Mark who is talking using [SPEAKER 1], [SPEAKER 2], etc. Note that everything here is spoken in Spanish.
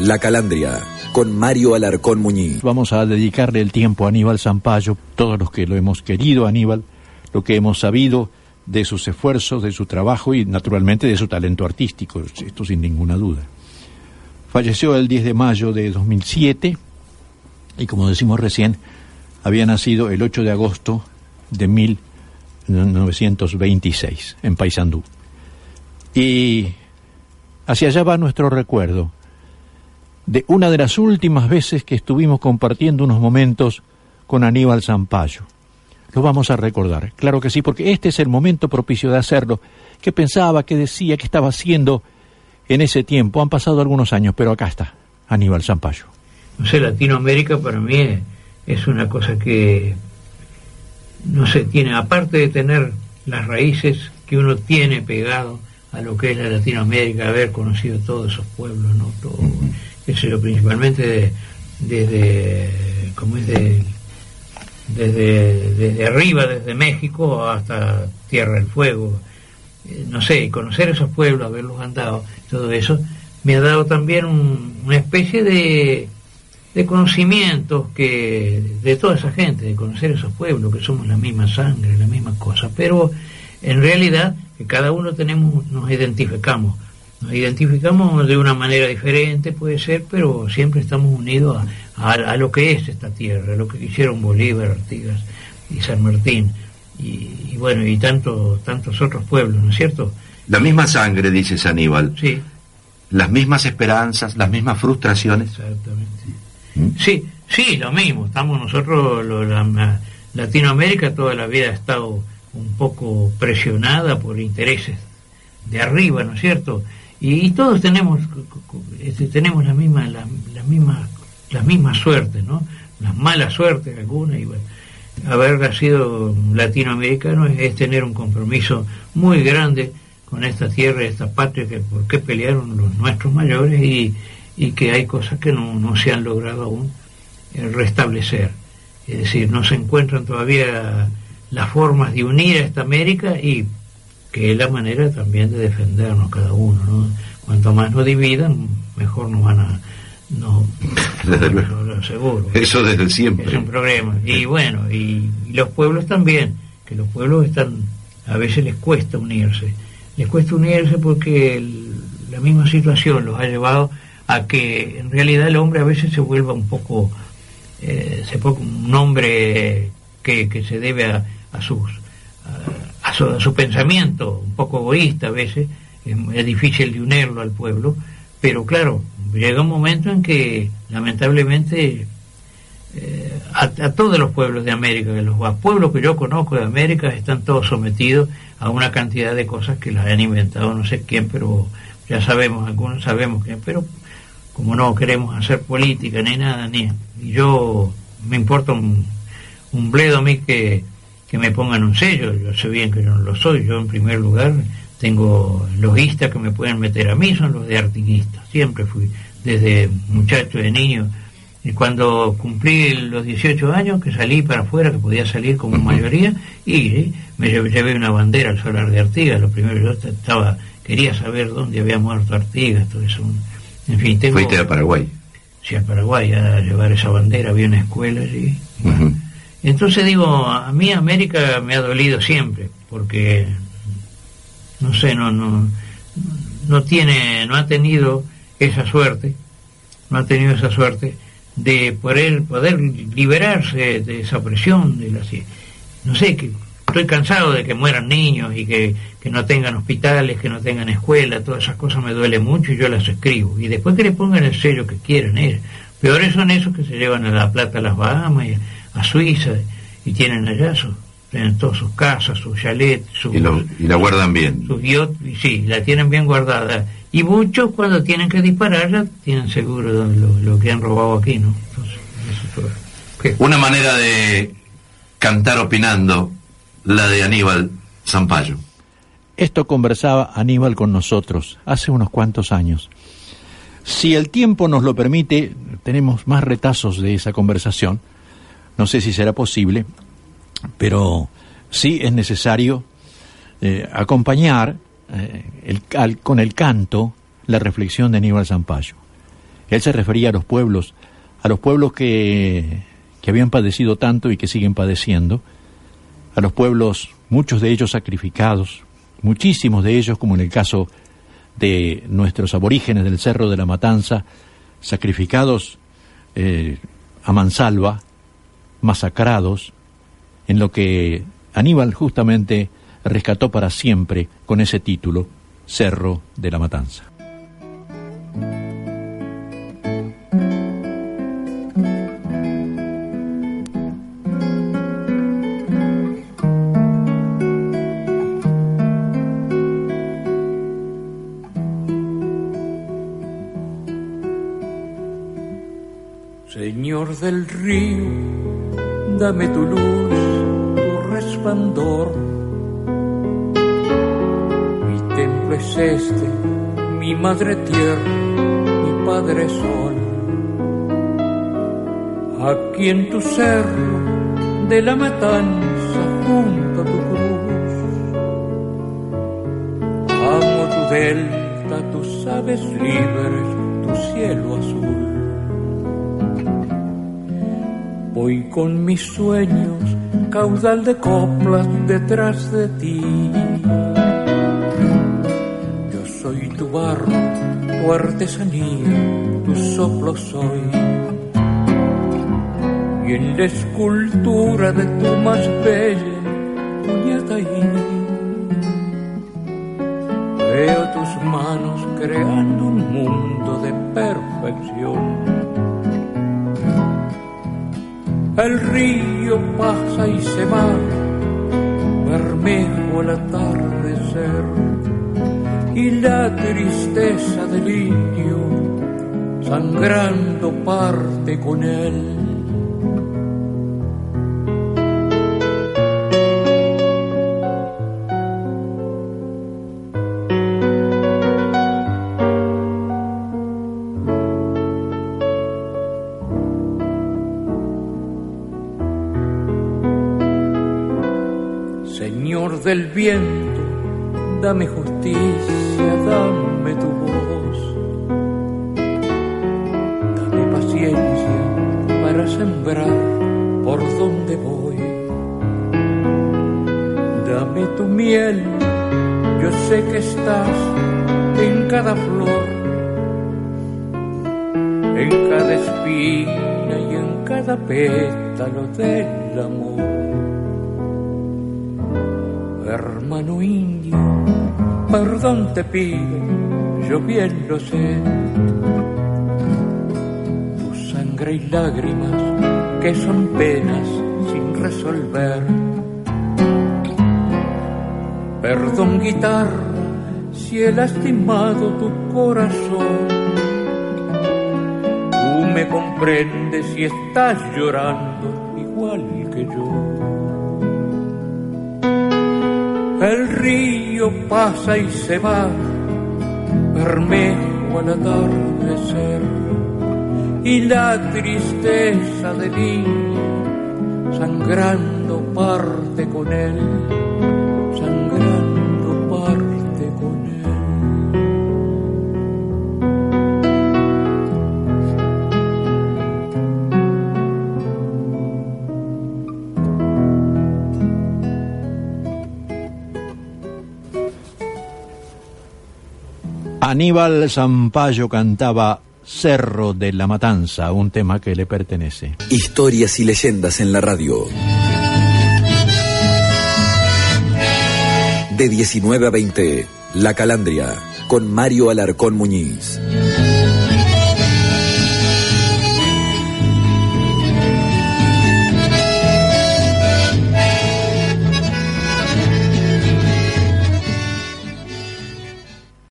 [SPEAKER 1] La Calandria, con Mario Alarcón Muñiz.
[SPEAKER 2] Vamos a dedicarle el tiempo a Aníbal Zampayo, todos los que lo hemos querido, Aníbal, lo que hemos sabido de sus esfuerzos, de su trabajo y naturalmente de su talento artístico, esto sin ninguna duda. Falleció el 10 de mayo de 2007 y como decimos recién, había nacido el 8 de agosto de 1926 en Paysandú. Y hacia allá va nuestro recuerdo de una de las últimas veces que estuvimos compartiendo unos momentos con Aníbal Zampayo. Lo vamos a recordar, claro que sí, porque este es el momento propicio de hacerlo. ¿Qué pensaba, qué decía, qué estaba haciendo en ese tiempo? Han pasado algunos años, pero acá está, Aníbal Zampayo.
[SPEAKER 3] No sé, Latinoamérica para mí es una cosa que, no sé, tiene, aparte de tener las raíces que uno tiene pegado a lo que es la Latinoamérica, haber conocido todos esos pueblos, ¿no? Todo, eso principalmente desde, como es de, desde, arriba, desde México hasta Tierra del Fuego, eh, no sé, conocer esos pueblos, haberlos andado, todo eso, me ha dado también una especie de, de conocimientos que de toda esa gente, de conocer esos pueblos, que somos la misma sangre, la misma cosa, pero en realidad que cada uno tenemos, nos identificamos nos identificamos de una manera diferente, puede ser, pero siempre estamos unidos a, lo que es esta tierra, a lo que hicieron Bolívar, Artigas y San Martín, y, bueno, y tanto, tantos otros pueblos, ¿no es cierto?
[SPEAKER 4] La misma sangre, dice Aníbal.
[SPEAKER 3] Sí.
[SPEAKER 4] Las mismas esperanzas, las mismas frustraciones.
[SPEAKER 3] Exactamente. ¿Mm? Sí, sí, lo mismo. Estamos nosotros, la, Latinoamérica toda la vida ha estado un poco presionada por intereses de arriba, ¿no es cierto? Y, todos tenemos este, tenemos la misma la, la, misma la misma suerte no las malas suertes algunas y bueno haber nacido latinoamericano es, tener un compromiso muy grande con esta tierra esta patria que por qué pelearon los nuestros mayores y, y que hay cosas que no, no se han logrado aún eh, restablecer. Es decir no se encuentran todavía las formas de unir a esta América y que es la manera también de defendernos cada uno. ¿no? Cuanto más nos dividan, mejor nos van a... No,
[SPEAKER 4] lo, seguro. Eso desde siempre.
[SPEAKER 3] Es un problema. Y bueno, y, los pueblos también, que los pueblos están, a veces les cuesta unirse. Les cuesta unirse porque la misma situación los ha llevado a que en realidad el hombre a veces se vuelva un poco, eh, se un hombre que, que se debe a, a sus su, pensamiento, un poco egoísta a veces, es, difícil de unirlo al pueblo, pero claro, llega un momento en que lamentablemente eh, a, todos los pueblos de América, los pueblos que yo conozco de América están todos sometidos a una cantidad de cosas que las han inventado no sé quién, pero ya sabemos, algunos sabemos quién, pero como no queremos hacer política ni nada, ni yo me importa un, un bledo a mí que que me pongan un sello, yo sé bien que no lo soy, yo en primer lugar tengo logistas que me pueden meter a mí, son los de artiguistas, siempre fui, desde muchacho, de niño, y cuando cumplí los 18 años, que salí para afuera, que podía salir como mayoría, y me llevé, una bandera al solar de Artigas, lo primero yo estaba, quería saber dónde había muerto Artigas, todo eso, en fin, tengo...
[SPEAKER 4] Fuiste a Paraguay.
[SPEAKER 3] Sí, a Paraguay, a llevar esa bandera, había una escuela allí. Entonces digo, a mí América me ha dolido siempre, porque no sé, no, no, no tiene, no ha tenido esa suerte, no ha tenido esa suerte de poder, poder liberarse de esa presión, de la, no sé, que estoy cansado de que mueran niños y que, que no tengan hospitales, que no tengan escuela, todas esas cosas me duele mucho y yo las escribo. Y después que le pongan el sello que quieran, peores son esos que se llevan a la plata a las Bahamas y, a Suiza y tienen allá su, tienen todas sus casas, sus chalets,
[SPEAKER 4] y, la guardan bien.
[SPEAKER 3] Sus y sí, la tienen bien guardada. Y muchos cuando tienen que dispararla tienen seguro lo, que han robado aquí, ¿no?
[SPEAKER 4] Una manera de cantar opinando, la de Aníbal Zampayo.
[SPEAKER 2] Esto conversaba Aníbal con nosotros hace unos cuantos años. Si el tiempo nos lo permite, tenemos más retazos de esa conversación no sé si será posible, pero sí es necesario eh, acompañar eh, con el canto la reflexión de Aníbal Zampayo. Él se refería a los pueblos, a los pueblos que, que habían padecido tanto y que siguen padeciendo, a los pueblos, muchos de ellos sacrificados, muchísimos de ellos, como en el caso de nuestros aborígenes del Cerro de la Matanza, sacrificados eh, a mansalva, masacrados, en lo que Aníbal justamente rescató para siempre con ese título, Cerro de la Matanza.
[SPEAKER 3] Señor del río, dame tu luz, tu resplandor. Mi templo es este, mi madre tierra, mi padre sol. Aquí en tu cerro de la matanza junto a tu cruz. Amo tu delta, tus aves libres, tu cielo azul. Voy con mis sueños, caudal de coplas detrás de ti. Yo soy tu barro, tu artesanía, tu soplo soy. Y en la escultura de tu más bella puñetaí, veo tus manos creando un mundo de perfección el río pasa y se va, bermejo al atardecer, y la tristeza del indio sangrando parte con él. Señor del viento, dame justicia, dame tu voz, dame paciencia para sembrar por donde voy. Dame tu miel, yo sé que estás en cada flor, en cada espina y en cada pétalo del amor. Hermano indio, perdón te pido, yo bien lo sé. Tu sangre y lágrimas, que son penas sin resolver. Perdón guitarra, si he lastimado tu corazón. Tú me comprendes si estás llorando igual que yo. El río pasa y se va, bermejo al atardecer, y la tristeza del niño sangrando parte con él,
[SPEAKER 2] Aníbal Zampayo cantaba Cerro de la Matanza, un tema que le pertenece.
[SPEAKER 1] Historias y leyendas en la radio. De 19 a 20, La Calandria, con Mario Alarcón Muñiz.